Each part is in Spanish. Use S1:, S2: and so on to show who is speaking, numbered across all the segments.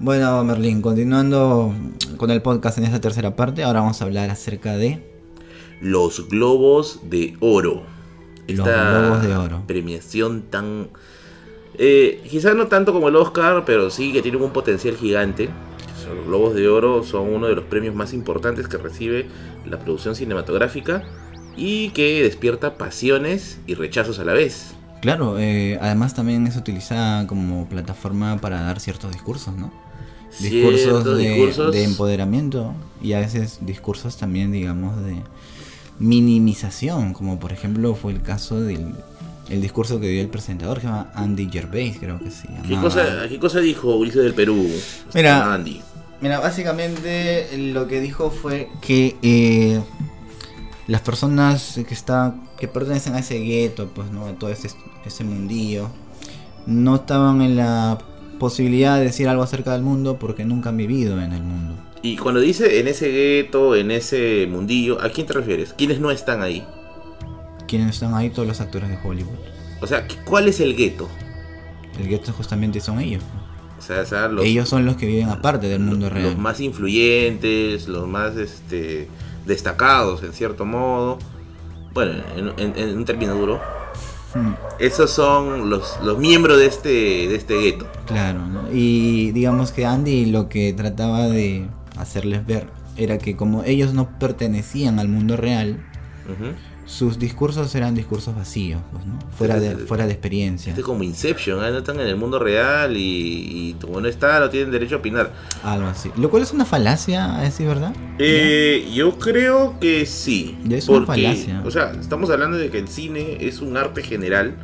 S1: Bueno, Merlín, continuando con el podcast en esta tercera parte, ahora vamos a hablar acerca de
S2: Los Globos de Oro.
S1: Los
S2: Esta
S1: Globos de Oro.
S2: Premiación tan... Eh, quizás no tanto como el Oscar, pero sí que tiene un potencial gigante. Los Globos de Oro son uno de los premios más importantes que recibe la producción cinematográfica y que despierta pasiones y rechazos a la vez.
S1: Claro, eh, además también es utilizada como plataforma para dar ciertos discursos, ¿no? Discursos, de,
S2: discursos.
S1: de empoderamiento y a veces discursos también, digamos, de minimización, como por ejemplo fue el caso del el discurso que dio el presentador, que se llama Andy Gervais, creo que se llama.
S2: ¿Qué cosa, ¿Qué cosa dijo Ulises del Perú?
S1: Mira.
S2: Andy.
S1: Mira, básicamente lo que dijo fue que eh, las personas que están que pertenecen a ese gueto, pues no, a todo ese, ese mundillo, no estaban en la posibilidad de decir algo acerca del mundo porque nunca han vivido en el mundo.
S2: Y cuando dice en ese gueto, en ese mundillo, ¿a quién te refieres? ¿Quiénes no están ahí?
S1: Quienes están ahí, todos los actores de Hollywood.
S2: O sea, ¿cuál es el gueto?
S1: El gueto justamente son ellos.
S2: O sea, o sea, los,
S1: ellos son los que viven aparte del mundo
S2: los
S1: real.
S2: más influyentes, los más este, destacados en cierto modo. Bueno, en, en- en un término duro.
S1: Hmm.
S2: Esos son los, los miembros de este, de este gueto.
S1: Claro, ¿no? y digamos que Andy lo que trataba de hacerles ver era que como ellos no pertenecían al mundo real. Sus discursos eran discursos vacíos, pues, ¿no? fuera, de, fuera de experiencia.
S2: Este es como Inception, ¿eh? no están en el mundo real y, y como no está, no tienen derecho a opinar.
S1: Algo así. Lo cual es una falacia, a decir verdad.
S2: Eh, yo creo que sí.
S1: Ya es una
S2: porque,
S1: falacia.
S2: O sea, estamos hablando de que el cine es un arte general.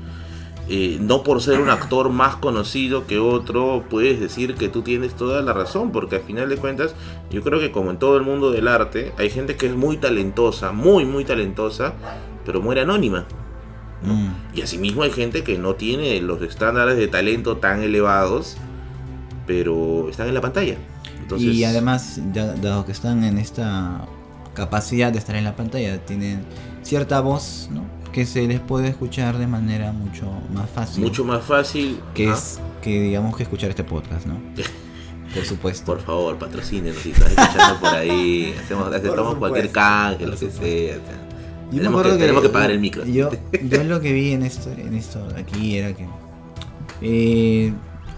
S2: Eh, no por ser un actor más conocido que otro, puedes decir que tú tienes toda la razón, porque al final de cuentas, yo creo que como en todo el mundo del arte, hay gente que es muy talentosa, muy, muy talentosa, pero muere anónima.
S1: Mm.
S2: Y asimismo hay gente que no tiene los estándares de talento tan elevados, pero están en la pantalla. Entonces,
S1: Y además, dado que están en esta capacidad de estar en la pantalla, tienen cierta voz, ¿no? Que se les puede escuchar de manera mucho más fácil.
S2: mucho más fácil.
S1: que
S2: ¿ah?
S1: es que digamos que escuchar este podcast, ¿no? Por supuesto.
S2: Por favor, patrocínenos si estás escuchando por ahí. Hacemos, aceptamos cualquier canje, lo que sea.
S1: Yo
S2: tenemos, que, tenemos que pagar el micro.
S1: Yo, yo lo que vi en esto, en esto aquí era que eh,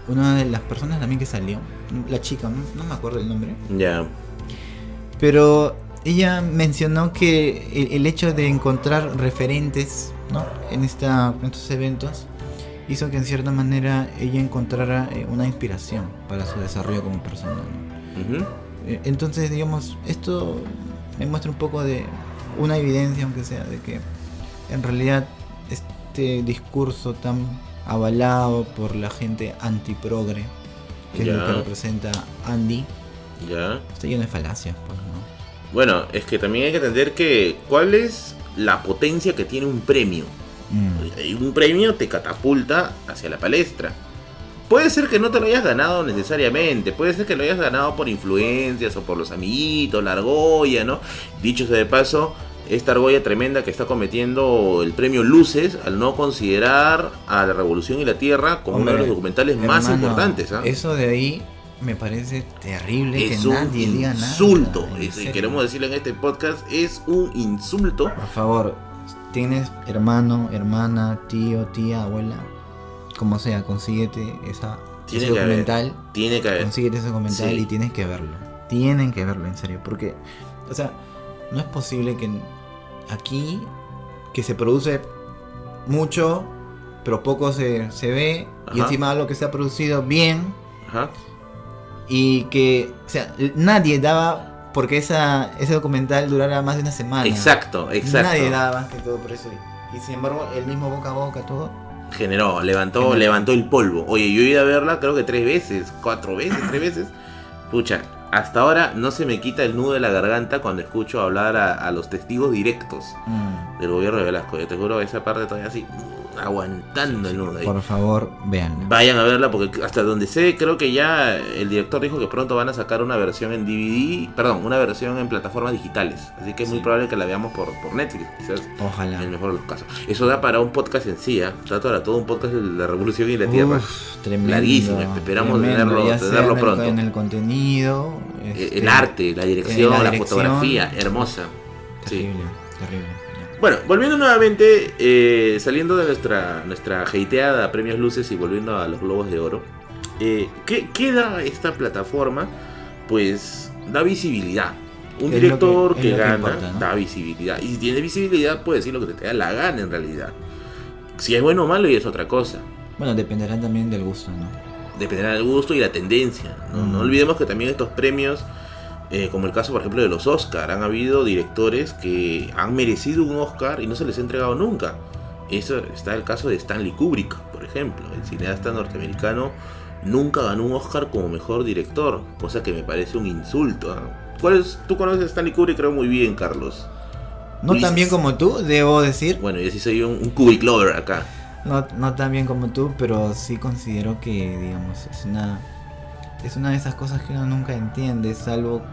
S1: una de las personas también que salió, la chica, no, no me acuerdo el nombre,
S2: Ya.
S1: pero ella mencionó que el, el hecho de encontrar referentes ¿no? en, esta, en estos eventos hizo que en cierta manera ella encontrara eh, una inspiración para su desarrollo como persona. Eh, Entonces, digamos, esto me muestra un poco de una evidencia, aunque sea, de que en realidad este discurso tan avalado por la gente antiprogre, que es lo que representa Andy,
S2: Ya.
S1: está lleno de falacias, pues, ¿no?
S2: Bueno, es que también hay que entender que cuál es la potencia que tiene un premio.
S1: Mm,
S2: Un premio te catapulta hacia la palestra. Puede ser que no te lo hayas ganado necesariamente, puede ser que lo hayas ganado por influencias o por los amiguitos, la argolla, ¿no? Dicho sea de paso, esta argolla tremenda que está cometiendo el premio Luces al no considerar a la Revolución y la Tierra como uno de los documentales más importantes. ¿ah?
S1: Eso de ahí me parece terrible
S2: Es
S1: que nadie diga nada.
S2: insulto.
S1: serio.
S2: queremos decirle en este podcast, es un insulto.
S1: Por favor, tienes hermano, hermana, tío, tía, abuela, como sea, consíguete esa,
S2: Tiene
S1: ese
S2: que haber.
S1: documental.
S2: Tiene que haber.
S1: Consíguete ese documental
S2: Sí.
S1: y tienes que verlo. Tienen que verlo, en serio. Porque, o sea, no es posible que aquí, que se produce mucho, pero poco se, se ve, y encima algo que se ha producido bien,
S2: Ajá.
S1: Y que, o sea, nadie daba porque esa, ese documental durara más de una semana.
S2: Exacto, exacto.
S1: Nadie daba más que todo por eso. Y sin embargo, el mismo boca a boca, todo.
S2: Generó, levantó,
S1: Generó.
S2: levantó el polvo. Oye, yo he ido a verla creo que tres veces, cuatro veces, tres veces. Pucha, hasta ahora no se me quita el nudo de la garganta cuando escucho hablar a, a los testigos directos
S1: Mm.
S2: del gobierno de Velasco. Yo te juro, esa parte todavía así. Aguantando el nudo ahí.
S1: Por favor, véanla.
S2: Vayan a verla porque hasta donde sé, creo que ya el director dijo que pronto van a sacar una versión en DVD, perdón, una versión en plataformas digitales. Así que es muy
S1: Sí.
S2: probable que la veamos por, por Netflix, quizás en
S1: Ojalá.
S2: el mejor de los casos. Eso da para un podcast en sí, ¿ah? Da para todo un podcast de la Revolución y la Tierra.
S1: Tremendo.
S2: Larguísimo, esperamos
S1: tremendo,
S2: tenerlo- tenerlo
S1: en el-
S2: pronto.
S1: En el contenido.
S2: Eh,
S1: este,
S2: el arte, la dirección,
S1: la
S2: la, fotografía, hermosa. Sí.
S1: Terrible, terrible. ya.
S2: Bueno, volviendo nuevamente, eh, saliendo de nuestra, nuestra hateada Premios Luces y volviendo a los Globos de Oro, eh, ¿qué, qué da esta plataforma? Pues da visibilidad. Un
S1: Es
S2: director
S1: que-
S2: gana
S1: importa, ¿no?
S2: da visibilidad. Y si tiene visibilidad, puede decir lo que te da la gana en realidad. Si es bueno o malo, y es otra cosa.
S1: Bueno, dependerá también del gusto, ¿no?
S2: Dependerá del gusto y la tendencia. No, No olvidemos que también estos premios, eh, como el caso por ejemplo de los Oscar, han habido directores que han merecido un Oscar y no se les ha entregado nunca. Eso está el caso de Stanley Kubrick, por ejemplo. El cineasta norteamericano nunca ganó un Oscar como mejor director, cosa que me parece un insulto. ¿ah? ¿Cuál es, tú conoces a Stanley Kubrick creo muy bien, Carlos.
S1: No tan bien como tú, debo decir.
S2: Bueno, yo sí soy un, un Kubrick lover acá.
S1: No, no tan bien como tú, pero sí considero que, digamos, es una. Es una de esas cosas que uno nunca entiende, salvo.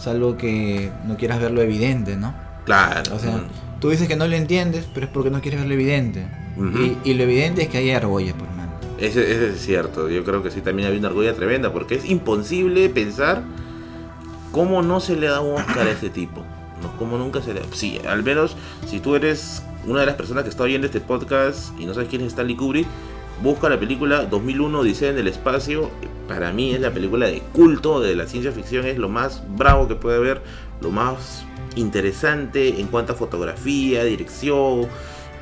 S1: Salvo que no quieras ver lo evidente, ¿no?
S2: Claro.
S1: O sea,
S2: mm,
S1: tú dices que no lo entiendes, pero es porque no quieres ver lo evidente. Y, y lo evidente es que hay argollas por mano.
S2: Ese, ese es cierto, yo creo que sí también había una argolla tremenda, porque es imposible pensar cómo no se le da un Oscar a este tipo. No, cómo nunca se le Sí, al menos si tú eres una de las personas que está oyendo este podcast y no sabes quién es Stanley Kubrick, busca la película 2001 Odisea en el espacio. Para mí es la película de culto de la ciencia ficción, es lo más bravo que puede haber, lo más interesante en cuanto a fotografía, dirección,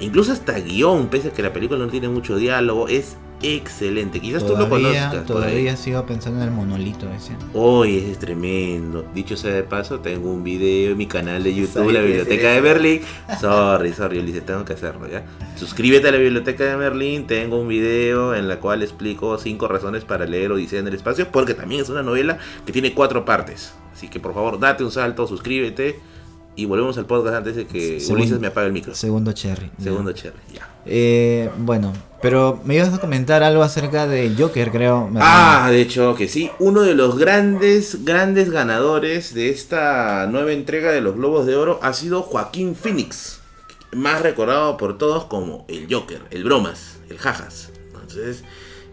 S2: incluso hasta guion, pese a que la película no tiene mucho diálogo, es excelente. Quizás tú lo conozcas.
S1: todavía sigo pensando en el monolito ese.
S2: Hoy es tremendo. Dicho sea de paso, tengo un video en mi canal de YouTube, la Biblioteca de. Berlín. Sorry, sorry, Ulises, tengo que hacerlo, ¿ya? Suscríbete a la Biblioteca de Berlín. Tengo un video en la cual explico cinco razones para leer Odisea en el espacio, porque también es una novela que tiene cuatro partes. Así que por favor, date un salto, suscríbete y volvemos al podcast antes de que
S1: Segundo-
S2: Ulises me apague el micro.
S1: Segundo cherry.
S2: Segundo cherry, ya.
S1: Eh, bueno, pero me ibas a comentar algo acerca de Joker, creo.
S2: Ah, de hecho que sí, uno de los grandes, grandes ganadores de esta nueva entrega de los Globos de Oro ha sido Joaquín Phoenix, más recordado por todos como el Joker, el Bromas, el Jajas. Entonces,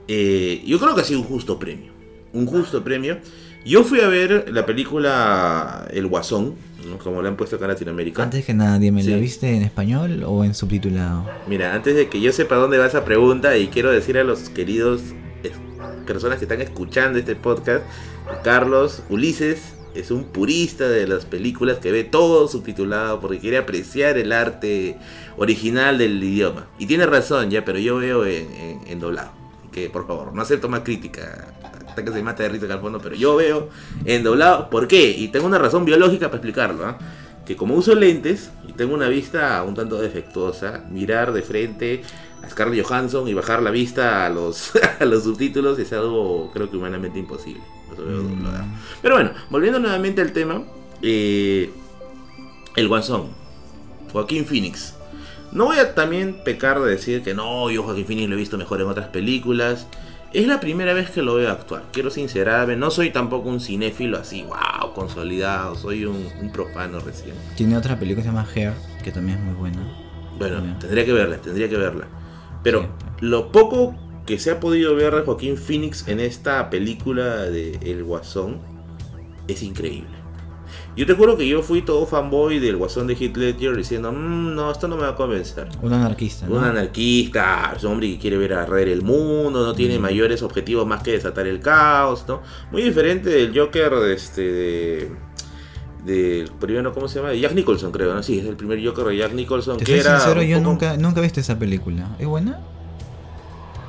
S2: eh, yo creo que ha sido un justo premio, un justo premio. Yo fui a ver la película El Guasón. Como le han puesto acá en Latinoamérica.
S1: Antes que nada, dime,
S2: Sí.
S1: ¿la viste en español o en subtitulado?
S2: Mira, antes de que yo sepa dónde va esa pregunta y quiero decir a los queridos personas que están escuchando este podcast, Carlos Ulises es un purista de las películas que ve todo subtitulado porque quiere apreciar el arte original del idioma. Y tiene razón ya, pero yo veo en, en- en doblado. Que por favor, no acepto más crítica. Hasta que se mate de risa acá al fondo, pero yo veo en doblado. ¿Por qué? Y tengo una razón biológica para explicarlo. ¿ah? Que como uso lentes y tengo una vista un tanto defectuosa, mirar de frente a Scarlett Johansson y bajar la vista a los, a los subtítulos es algo creo que humanamente imposible.
S1: Mm.
S2: Pero bueno, volviendo nuevamente al tema, eh, el Guasón, Joaquín Phoenix. No voy a también pecar de decir que no, yo Joaquín Phoenix lo he visto mejor en otras películas. Es la primera vez que lo veo actuar. Quiero sincerarme, no soy tampoco un cinéfilo así, wow, consolidado. Soy un, un profano recién.
S1: Tiene otra película que se llama Hair, que también es muy buena.
S2: Bueno, tendría que verla, tendría que verla. Pero
S1: Sí.
S2: lo poco que se ha podido ver de Joaquín Phoenix en esta película de El Guasón es increíble. Yo te juro que yo fui todo fanboy del Guasón de Heath Ledger diciendo, "Mm, no, esto no me va a convencer.
S1: Un anarquista, ¿no?
S2: Un anarquista, es un hombre que quiere ver arder el mundo, no tiene
S1: Mm.
S2: mayores objetivos más que desatar el caos, ¿no? Muy diferente del Joker de este de del primero, ¿cómo se llama? De Jack Nicholson, creo, ¿no? Sí, es el primer Joker de Jack Nicholson.
S1: Te
S2: que
S1: soy
S2: era
S1: sincero, yo
S2: poco-
S1: nunca, nunca he visto esa película. ¿Es buena?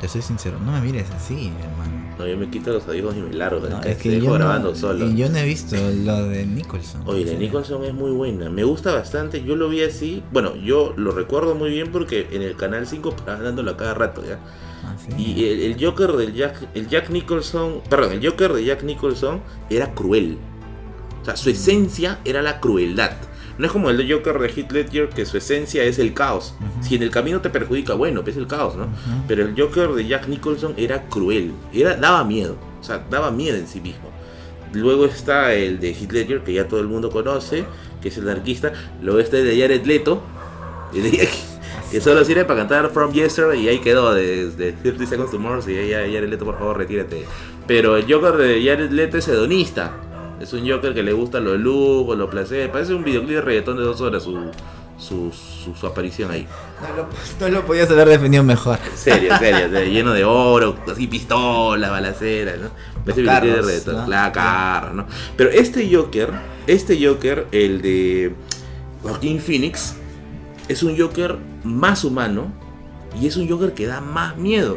S1: Te soy sincero, no me mires así, hermano.
S2: No, yo me quito los audífonos y me largo.
S1: No, es que
S2: dejo
S1: yo
S2: grabando
S1: no,
S2: solo.
S1: y yo no he visto lo de Nicholson.
S2: Oye, la de Nicholson es muy buena. Me gusta bastante. Yo lo vi así. Bueno, yo lo recuerdo muy bien porque en el canal 5 paraban dándolo a cada rato, ¿ya?
S1: ah, sí.
S2: Y el, el Joker del Jack, el Jack Nicholson, perdón, el Joker de Jack Nicholson era cruel. O sea, su esencia era la crueldad. No es como el Joker de Heath Ledger, que su esencia es el caos. Si en el camino te perjudica, bueno, pues es el caos, ¿no? Pero el Joker de Jack Nicholson era cruel, era, daba miedo, o sea, daba miedo en sí mismo. Luego está el de Heath Ledger, que ya todo el mundo conoce, que es el anarquista. Luego está el de Jared Leto, que, solo sirve para cantar From Yesterday y ahí quedó, de, de 30 Seconds to Mars, y ahí Jared Leto, por favor, retírate. Pero el Joker de Jared Leto es hedonista. Es un Joker que le gusta los lujos, los placeres. Parece un videoclip de reggaetón de dos horas su, su, su, su aparición ahí.
S1: No lo, no lo podías haber definido mejor.
S2: Serio, serio, serio, lleno de oro, así pistolas, balaceras, ¿no? Parece
S1: Los
S2: videoclip de reggaetón,
S1: ¿no?
S2: la carro, ¿no? Pero este Joker, este Joker, el de Joaquín Phoenix, es un Joker más humano y es un Joker que da más miedo.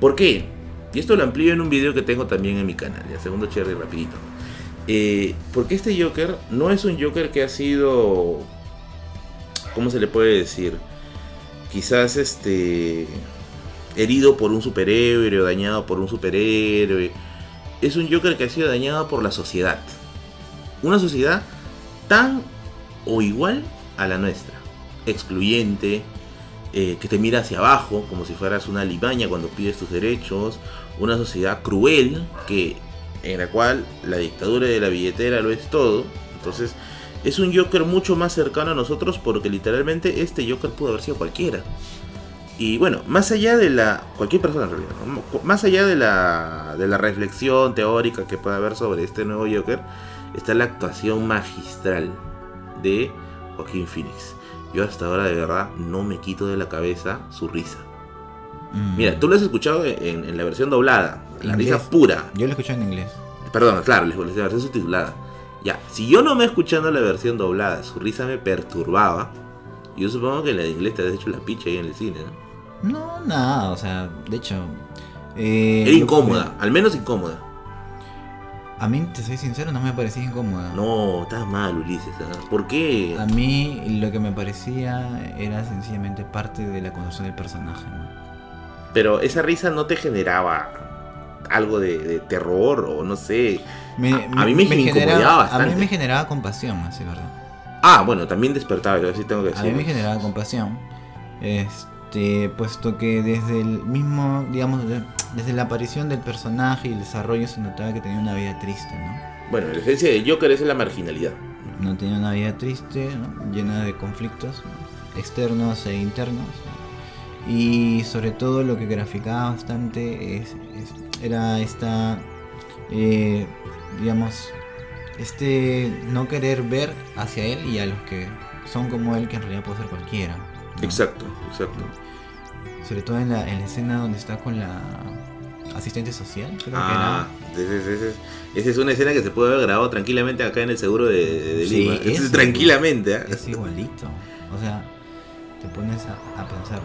S2: ¿Por qué? Y esto lo amplío en un video que tengo también en mi canal, ya segundo cherry rapidito. Eh, porque este Joker no es un Joker que ha sido, ¿cómo se le puede decir? Quizás este herido por un superhéroe o dañado por un superhéroe. Es un Joker que ha sido dañado por la sociedad. Una sociedad tan o igual a la nuestra. Excluyente, eh, que te mira hacia abajo como si fueras una limaña cuando pides tus derechos. Una sociedad cruel que en la cual la dictadura de la billetera lo es todo. Entonces es un Joker mucho más cercano a nosotros porque literalmente este Joker pudo haber sido cualquiera. Y bueno, más allá de la... cualquier persona en realidad, ¿no? más allá de la, de la reflexión teórica que pueda haber sobre este nuevo Joker, está la actuación magistral de Joaquín Phoenix. Yo hasta ahora de verdad no me quito de la cabeza su risa.
S1: Mm.
S2: Mira, tú lo has escuchado en, en la versión doblada, la
S1: Inglés.
S2: risa pura.
S1: Yo lo escuché en inglés.
S2: Perdón, claro, la versión subtitulada. Ya, si yo no me escuchando la versión doblada, su risa me perturbaba. Yo supongo que en la de inglés te has hecho la picha ahí en el cine, ¿no?
S1: No, nada, o sea, de hecho. eh,
S2: Era incómoda, al menos incómoda.
S1: A mí, te soy sincero, no me parecía incómoda.
S2: No, estás mal, Ulises. ¿ah? ¿Por qué?
S1: A mí lo que me parecía era sencillamente parte de la construcción del personaje. ¿no?
S2: Pero esa risa no te generaba algo de, de terror o no sé.
S1: Me-
S2: A- a mí me incomodaba
S1: generaba, A
S2: bastante.
S1: mí me generaba compasión, así verdad.
S2: Ah, bueno, también despertaba, yo sí tengo que
S1: A mí me
S2: decir.
S1: generaba compasión. Este, puesto que desde el mismo, digamos, de- desde la aparición del personaje y el desarrollo se notaba que tenía una vida triste, ¿no?
S2: Bueno, la esencia de Joker es la marginalidad.
S1: No tenía una vida triste, ¿no? llena de conflictos ¿no? externos e internos. ¿no? Y sobre todo lo que graficaba bastante es, es- era esta, eh, digamos, este no querer ver hacia él y a los que son como él, que en realidad puede ser cualquiera. ¿no?
S2: Exacto, exacto.
S1: Sobre todo en la, en la escena donde está con la asistente social, creo
S2: Ah, esa es, esa es- esa es una escena que se puede haber grabado tranquilamente acá en el seguro de, de
S1: Sí,
S2: Lima. Esa es tranquilamente,
S1: que era. Es igualito. O sea, te pones a, a pensar.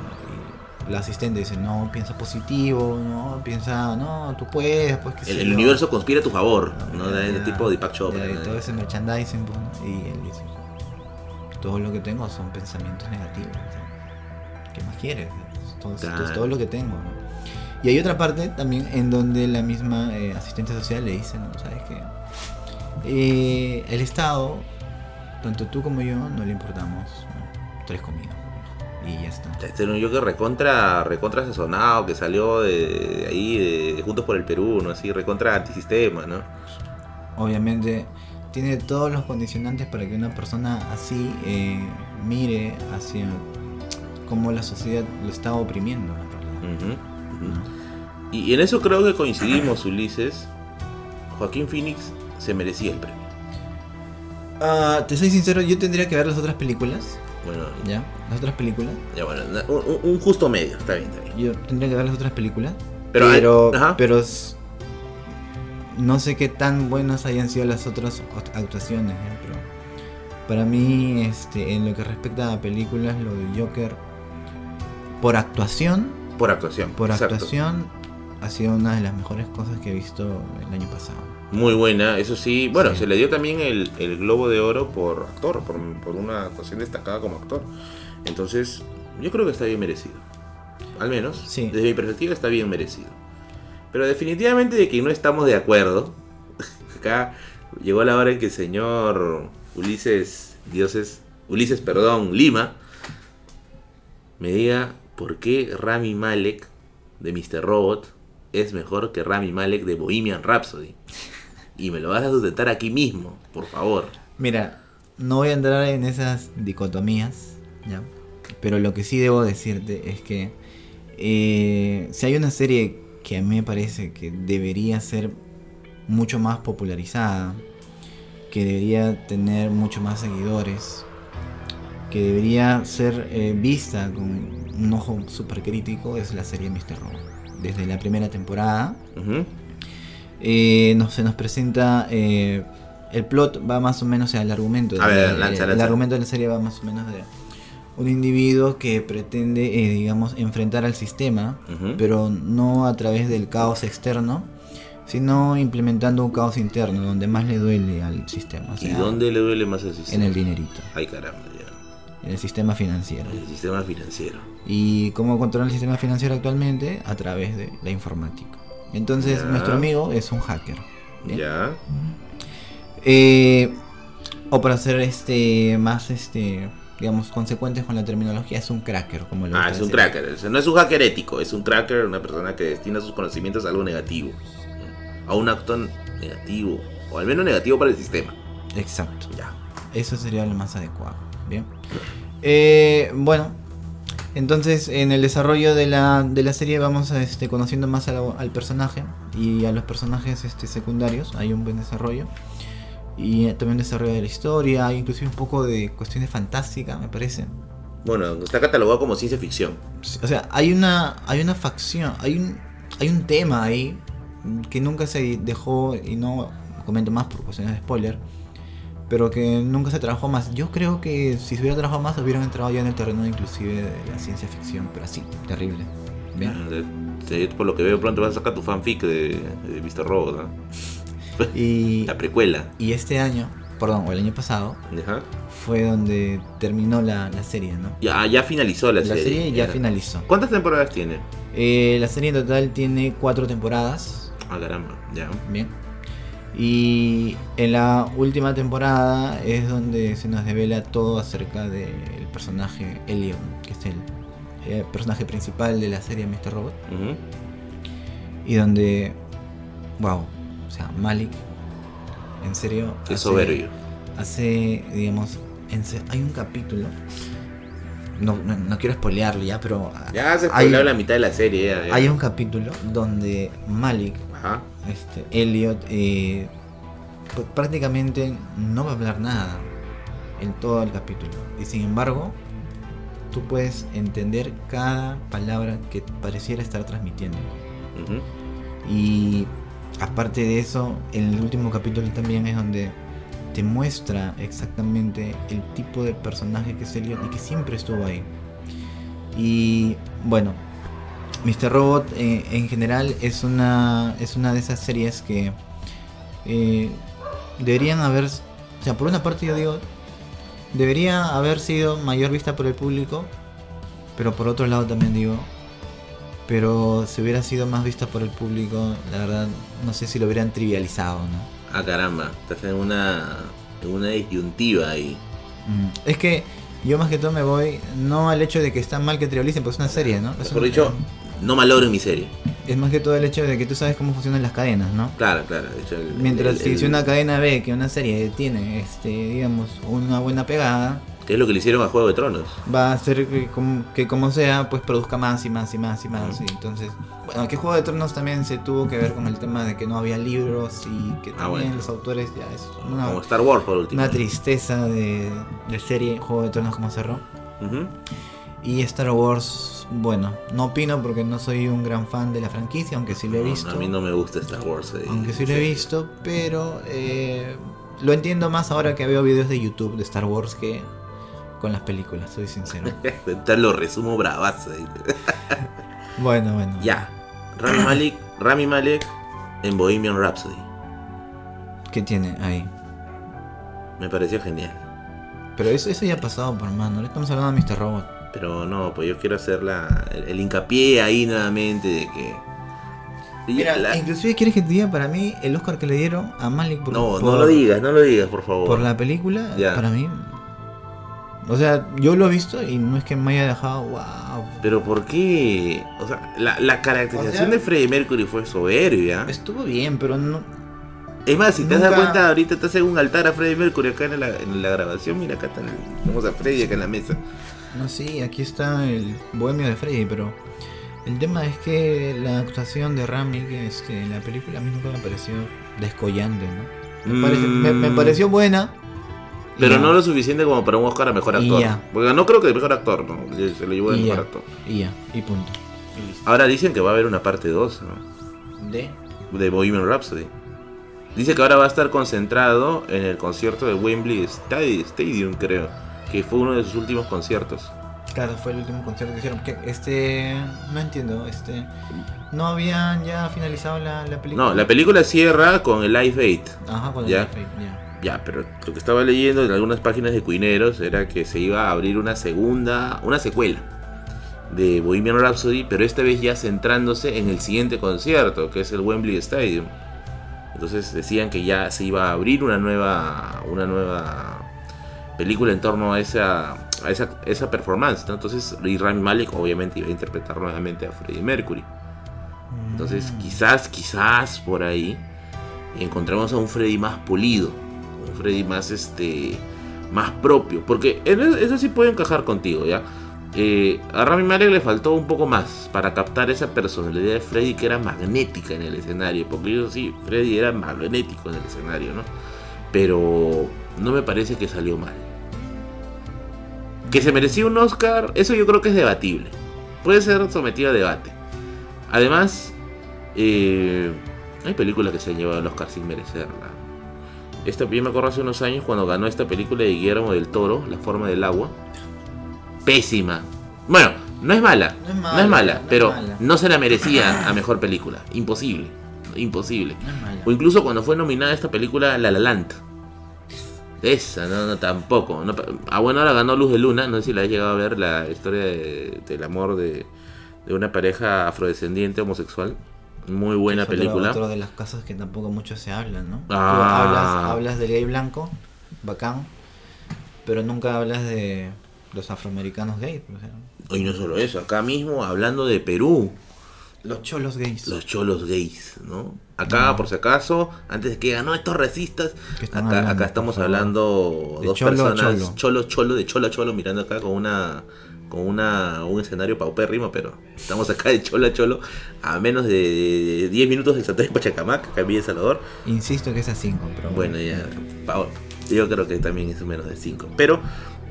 S1: ¿No? La asistente dice, no, piensa positivo, no, piensa, no, tú puedes, pues que
S2: El, el universo conspira a tu favor, ¿no? De, de
S1: ya,
S2: tipo Deepak Chopra.
S1: ya, y
S2: ¿no?
S1: todo ese merchandising, pues, ¿no? y él dice, todo lo que tengo son pensamientos negativos. ¿Qué más quieres? Todo,
S2: Claro.
S1: todo lo que tengo. ¿no? Y hay otra parte también en donde la misma eh, asistente social le dice, ¿no? ¿Sabes qué? Eh, el Estado, tanto tú como yo, no le importamos ¿no? tres comidas. Y ya está.
S2: Este era un Joker recontra, recontra sazonado que salió de, de ahí, de Juntos por el Perú, ¿no? Así, recontra antisistema, ¿no?
S1: Obviamente tiene todos los condicionantes para que una persona así eh, mire hacia cómo la sociedad lo está oprimiendo.
S2: Ujú, ujú.
S1: ¿no?
S2: Y, en eso creo que coincidimos, Ulises. Joaquín Phoenix se merecía el premio.
S1: Ah, te soy sincero, yo tendría que ver las otras películas.
S2: Bueno,
S1: ¿Ya? Las otras películas.
S2: ya bueno, na- un, justo medio, está bien, está bien.
S1: Yo tendría que ver las otras películas.
S2: Pero
S1: Pero,
S2: hay-
S1: pero no sé qué tan buenas hayan sido las otras ot- actuaciones. ¿ya? Pero para mí, este, en lo que respecta a películas, lo de Joker, por actuación,
S2: Por actuación.
S1: por
S2: exacto.
S1: actuación, ha sido una de las mejores cosas que he visto el año pasado.
S2: Muy buena, eso sí. Bueno,
S1: Sí.
S2: se le dio también el, el Globo de Oro por actor, por, por una actuación destacada como actor. Entonces, yo creo que está bien merecido. Al menos,
S1: Sí.
S2: desde mi perspectiva, está bien merecido. Pero definitivamente de que no estamos de acuerdo. Acá llegó la hora en que el señor Ulises Dioses, Ulises, perdón, Lima, me diga por qué Rami Malek de Mr. Robot es mejor que Rami Malek de Bohemian Rhapsody. Y me lo vas a sustentar aquí mismo, por favor.
S1: Mira, no voy a entrar en esas dicotomías, ¿ya? Pero lo que sí debo decirte es que eh, si hay una serie que a mí me parece que debería ser mucho más popularizada, que debería tener mucho más seguidores, que debería ser eh, vista con un ojo súper crítico, es la serie Mr. Robot. Desde la primera temporada
S2: Ujú.
S1: eh, nos- se nos presenta eh, el plot va más o menos o sea, el argumento de
S2: A ver,
S1: la-
S2: lanza,
S1: el
S2: lanza.
S1: argumento de la serie va más o menos de un individuo que pretende eh, digamos enfrentar al sistema pero no a través del caos externo sino implementando un caos interno donde más le duele al sistema o
S2: ¿Y dónde le duele más
S1: en
S2: sistema?
S1: el dinerito
S2: Ay, caramba, ya.
S1: en el sistema financiero
S2: El sistema financiero.
S1: y cómo controlar el sistema financiero actualmente a través de la informática entonces
S2: Ya.
S1: nuestro amigo es un hacker ¿bien?
S2: Ya.
S1: Eh, o para ser este más este digamos consecuentes con la terminología es un cracker como lo
S2: Ah, es un
S1: decir.
S2: cracker. O sea, no es un hacker ético, es un cracker, una persona que destina sus conocimientos a algo negativo. A un acto negativo. O al menos negativo para el sistema.
S1: exacto
S2: Ya.
S1: eso sería lo más adecuado bien Eh, bueno entonces en el desarrollo de la, de la serie vamos este, conociendo más al personaje y a los personajes este, secundarios hay un buen desarrollo y también desarrollo de la historia inclusive un poco de cuestiones fantásticas me parece
S2: Bueno, está catalogado como ciencia ficción.
S1: O sea, hay una, hay una facción, hay un, hay un tema ahí que nunca se dejó, y no comento más por cuestiones de spoiler, pero que nunca se trabajó más. Yo creo que si se hubiera trabajado más, hubieran entrado ya en el terreno inclusive de la ciencia ficción, pero así, terrible. Bien.
S2: Ah, Por lo que veo pronto vas a sacar tu fanfic de, de Mr. Robot, ¿no?
S1: Y,
S2: La precuela.
S1: y este año, perdón, o el año pasado,
S2: Ajá.
S1: fue donde terminó la, la serie, ¿no?
S2: Ya, ya finalizó la,
S1: La
S2: serie.
S1: serie ya finalizó.
S2: ¿Cuántas temporadas tiene?
S1: Eh, la serie en total tiene cuatro temporadas.
S2: Ah, caramba, ya.
S1: Bien. Y en la última temporada es donde se nos devela todo acerca del personaje Elliot, que es el, eh, personaje principal de la serie Mr. Robot. Y donde, wow, sea, Malik, en serio,
S2: Qué soberbio.
S1: hace, digamos, en se- hay un capítulo, no, no, no quiero spoilearlo ya, pero
S2: Ya se spoileó la mitad de la serie. Ya, ya.
S1: hay un capítulo donde Malik
S2: Ajá.
S1: este, Elliot eh, pues, prácticamente no va a hablar nada en todo el capítulo. Y sin embargo, tú puedes entender cada palabra que pareciera estar transmitiendo. Y aparte de eso, el último capítulo también es donde te muestra exactamente el tipo de personaje que es Elliot y que siempre estuvo ahí. Y bueno, Mr. Robot eh, en general es una, es una de esas series que eh, deberían haber, o sea, por una parte yo digo, debería haber sido mayor vista por el público, pero por otro lado también digo, pero si hubiera sido más vista por el público, la verdad, no sé si lo hubieran trivializado, ¿no?
S2: Ah, caramba. Estás en una, en una disyuntiva ahí.
S1: Mm, Es que yo más que todo me voy, no al hecho de que está mal que trivialicen, pues es una serie, ¿no? Es
S2: Por
S1: un-
S2: dicho, no malogren mi serie.
S1: Es más que todo el hecho de que tú sabes cómo funcionan las cadenas, ¿no?
S2: Claro, claro. de hecho, el-
S1: Mientras
S2: el-
S1: si, si una cadena ve que una serie tiene, este, digamos, una buena pegada,
S2: ¿Qué es lo que le hicieron a Juego de Tronos?
S1: va a hacer que como, que como sea, pues produzca más y más y más y más. Y entonces, bueno, que Juego de Tronos también se tuvo que ver con el tema de que no había libros y que
S2: Ah,
S1: también
S2: bueno.
S1: los autores ya es una,
S2: Como Star Wars por último.
S1: una tristeza de, de serie Juego de Tronos como cerró. Y Star Wars, bueno, no opino porque no soy un gran fan de la franquicia, aunque sí lo he
S2: No,
S1: visto.
S2: A mí no me gusta Star Wars. eh.
S1: Aunque sí lo he visto, pero eh, lo entiendo más ahora que veo videos de YouTube de Star Wars que con las películas, soy sincero.
S2: Te lo resumo bravazo.
S1: bueno, bueno.
S2: ya. Rami Malek, Rami Malek en Bohemian Rhapsody.
S1: ¿Qué tiene ahí?
S2: Me pareció genial.
S1: Pero eso, eso ya ha pasado por mano. Ahora estamos hablando de Mr. Robot.
S2: Pero no, pues yo quiero hacer la, el, el hincapié ahí nuevamente de que.
S1: Mira,
S2: la-
S1: inclusive quieres que te diga para mí el Oscar que le dieron a Malik por,
S2: no,
S1: por-
S2: no lo digas, no lo digas, por favor.
S1: por la película,
S2: Ya.
S1: para mí O sea, yo lo he visto y no es que me haya dejado, wow.
S2: Pero ¿por qué? O sea, la, la caracterización
S1: O sea-
S2: de Freddie Mercury fue soberbia.
S1: Estuvo bien, pero no.
S2: Es más, si te das
S1: Nunca-
S2: cuenta, ahorita estás en un altar a Freddie Mercury acá en la, en la grabación. Mira, acá está tenemos a Freddie acá en la mesa.
S1: No, sí, aquí está el bohemio de Freddy, pero el tema es que la actuación de Rami que este, en la película a mí nunca me pareció descollante, ¿no? Me, parece- me- me
S2: Mm.
S1: pareció buena.
S2: Pero no lo suficiente como para un Oscar a mejor actor. Porque no creo que el mejor actor, ¿no? Se lo llevó el mejor actor.
S1: Y ya, y punto.
S2: Ahora dicen que va a haber una parte 2 ¿no?
S1: ¿De?
S2: de Bohemian Rhapsody. Dice que ahora va a estar concentrado en el concierto de Wembley Stadi- Stadium, creo. Que fue uno de sus últimos conciertos.
S1: Claro, fue el último concierto que hicieron. Que este. No entiendo, este. ¿No habían ya finalizado la, la película?
S2: No, la película cierra con el Live Aid.
S1: Ajá, cuando
S2: Ya.
S1: ya. ya.
S2: Ya, pero lo que estaba leyendo en algunas páginas de Cuineros era que se iba a abrir una segunda, una secuela de Bohemian Rhapsody, pero esta vez ya centrándose en el siguiente concierto, que es el Wembley Stadium. Entonces decían que ya se iba a abrir una nueva, una nueva película en torno a esa, a esa, esa performance, ¿no? Entonces, y Rami Malek obviamente iba a interpretar nuevamente a Freddie Mercury. Entonces,
S1: Mm.
S2: quizás, quizás por ahí encontramos a un Freddy más pulido, un Freddy más este más propio, porque en eso, sí puede encajar contigo, ¿ya? Eh, a Rami Malek le faltó un poco más para captar esa personalidad de Freddy que era magnética en el escenario, porque yo sí, Freddy era magnético en el escenario, ¿no? Pero no me parece que salió mal. Que se merecía un Oscar, eso yo creo que es debatible. Puede ser sometido a debate. Además, eh, hay películas que se han llevado al Oscar sin merecerla. Esta, yo me acuerdo hace unos años cuando ganó esta película de Guillermo del Toro, La forma del agua. Pésima. Bueno, no es mala,
S1: No es
S2: no
S1: mala,
S2: es mala,
S1: no es
S2: pero
S1: mala.
S2: no se la merecía a mejor película. Imposible, imposible.
S1: No es mala.
S2: O incluso cuando fue nominada esta película La La Land. Esa, no, no, tampoco. No, ah, bueno, ahora ganó Luz de Luna. No sé si la has llegado a ver la historia de- del amor de, de una pareja afrodescendiente homosexual. Muy buena
S1: Es otro-
S2: película.
S1: Otro de las cosas que tampoco mucho se hablan, ¿no?
S2: Ah.
S1: hablas, hablas del gay blanco, bacán, pero nunca hablas de los afroamericanos gays. o sea,
S2: Y no solo eso, acá mismo hablando de Perú,
S1: los cholos gays.
S2: los cholos gays, ¿no? Acá,
S1: No.
S2: por si acaso, antes de que ganó estos racistas,
S1: ¿Qué están
S2: acá,
S1: hablando,
S2: acá
S1: por
S2: estamos hablando
S1: De
S2: dos
S1: cholo
S2: personas,
S1: cholo.
S2: cholo cholo, de cholo cholo, mirando acá con una con una un escenario paupérrimo, pero estamos acá de cholo a cholo a menos de 10 minutos del Santuario de Pachacamac, acá en Villa Salvador.
S1: Insisto que es a 5, pero
S2: Bueno, ya, pa- yo creo que también es menos de 5. Pero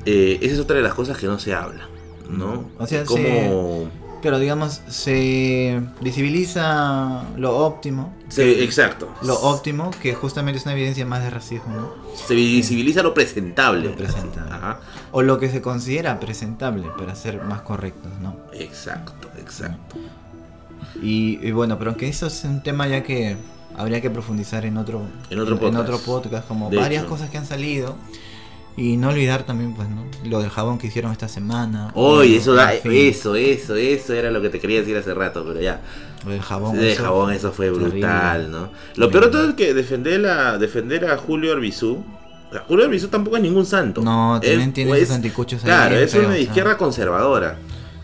S2: eh, esa es otra de las cosas que no se habla, ¿no?
S1: O sea,
S2: como...
S1: Pero digamos, se visibiliza lo óptimo.
S2: se- exacto.
S1: Lo óptimo, que justamente es una evidencia más de racismo, ¿no?
S2: Se visibiliza lo presentable.
S1: Lo presentable.
S2: Ajá.
S1: O lo que se considera presentable, para ser más correctos, ¿no?
S2: Exacto, exacto.
S1: Y, y bueno, pero aunque eso es un tema ya que habría que profundizar en otro,
S2: En otro podcast.
S1: otro podcast, como
S2: De
S1: varias
S2: hecho.
S1: cosas que han salido. Y no olvidar también, pues, ¿no? Lo del jabón que hicieron esta semana. Bueno,
S2: eso, da, eso, eso, eso era lo que te quería decir hace rato, pero ya.
S1: Lo del jabón.
S2: de
S1: eso-
S2: jabón eso fue
S1: terrible.
S2: brutal, ¿no? Lo peor de todo es que defender, la, defender a Julio Arbizú. o sea, Julio Arbizú tampoco es ningún santo.
S1: No, también tiene
S2: pues,
S1: sus anticuchos ahí
S2: Claro, es una izquierda conservadora.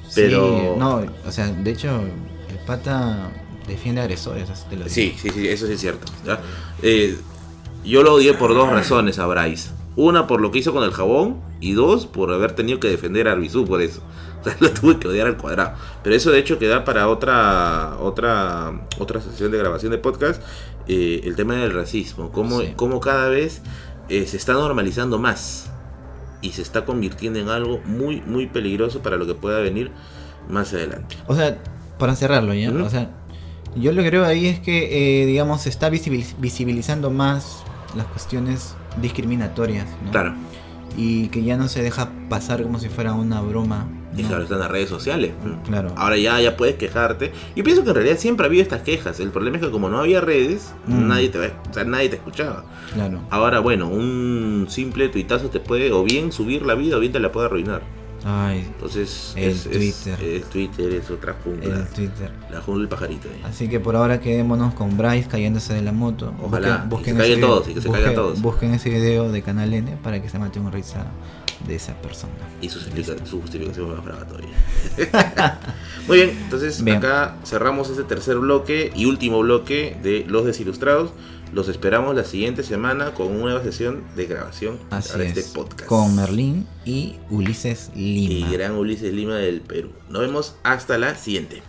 S1: Sí,
S2: Pero.
S1: no, o sea, de hecho, el pata defiende agresores. así te lo digo.
S2: Sí, sí, sí, eso sí es cierto. Eh, yo lo odié por dos razones a Bryce. Una por lo que hizo con el jabón y dos por haber tenido que defender a Arbizú por eso. O sea, lo tuve que odiar al cuadrado. Pero eso de hecho queda para otra otra otra sesión de grabación de podcast. eh, el tema del racismo. Cómo,
S1: Sí.
S2: cómo cada vez eh, se está normalizando más. Y se está convirtiendo en algo muy, muy peligroso para lo que pueda venir más adelante.
S1: O sea, para cerrarlo ya, o sea, yo lo que creo ahí es que, eh, digamos, se está visibil- visibilizando más las cuestiones discriminatorias, ¿no?
S2: Claro.
S1: Y que ya no se deja pasar como si fuera una broma.
S2: Y
S1: ¿no?
S2: claro, están las redes sociales.
S1: Claro.
S2: Ahora ya, ya puedes quejarte. Yo pienso que en realidad siempre ha habido estas quejas. El problema es que como no había redes,
S1: Mm.
S2: nadie te o sea, nadie te escuchaba.
S1: Claro.
S2: Ahora, bueno, un simple tuitazo te puede o bien subir la vida o bien te la puede arruinar.
S1: Ay,
S2: Entonces,
S1: El
S2: es, es-
S1: Twitter.
S2: el Twitter es otra jungla.
S1: el Twitter.
S2: La jungla del pajarito. ahí.
S1: Así que por ahora quedémonos con Bryce cayéndose de la moto.
S2: Ojalá, que se
S1: ese
S2: caigan todos, y que se caigan todos.
S1: Busquen ese video de Canal N para que se mate un risa de esa persona.
S2: Y su, explica- su justificación es más brava todavía. Muy bien, entonces
S1: Bien.
S2: acá cerramos este tercer bloque y último bloque de Los Desilustrados. Los esperamos la siguiente semana con una nueva sesión de grabación
S1: Así
S2: para
S1: es.
S2: este podcast.
S1: Con Merlín y Ulises
S2: y
S1: Lima.
S2: gran Ulises Lima del Perú. Nos vemos hasta la siguiente.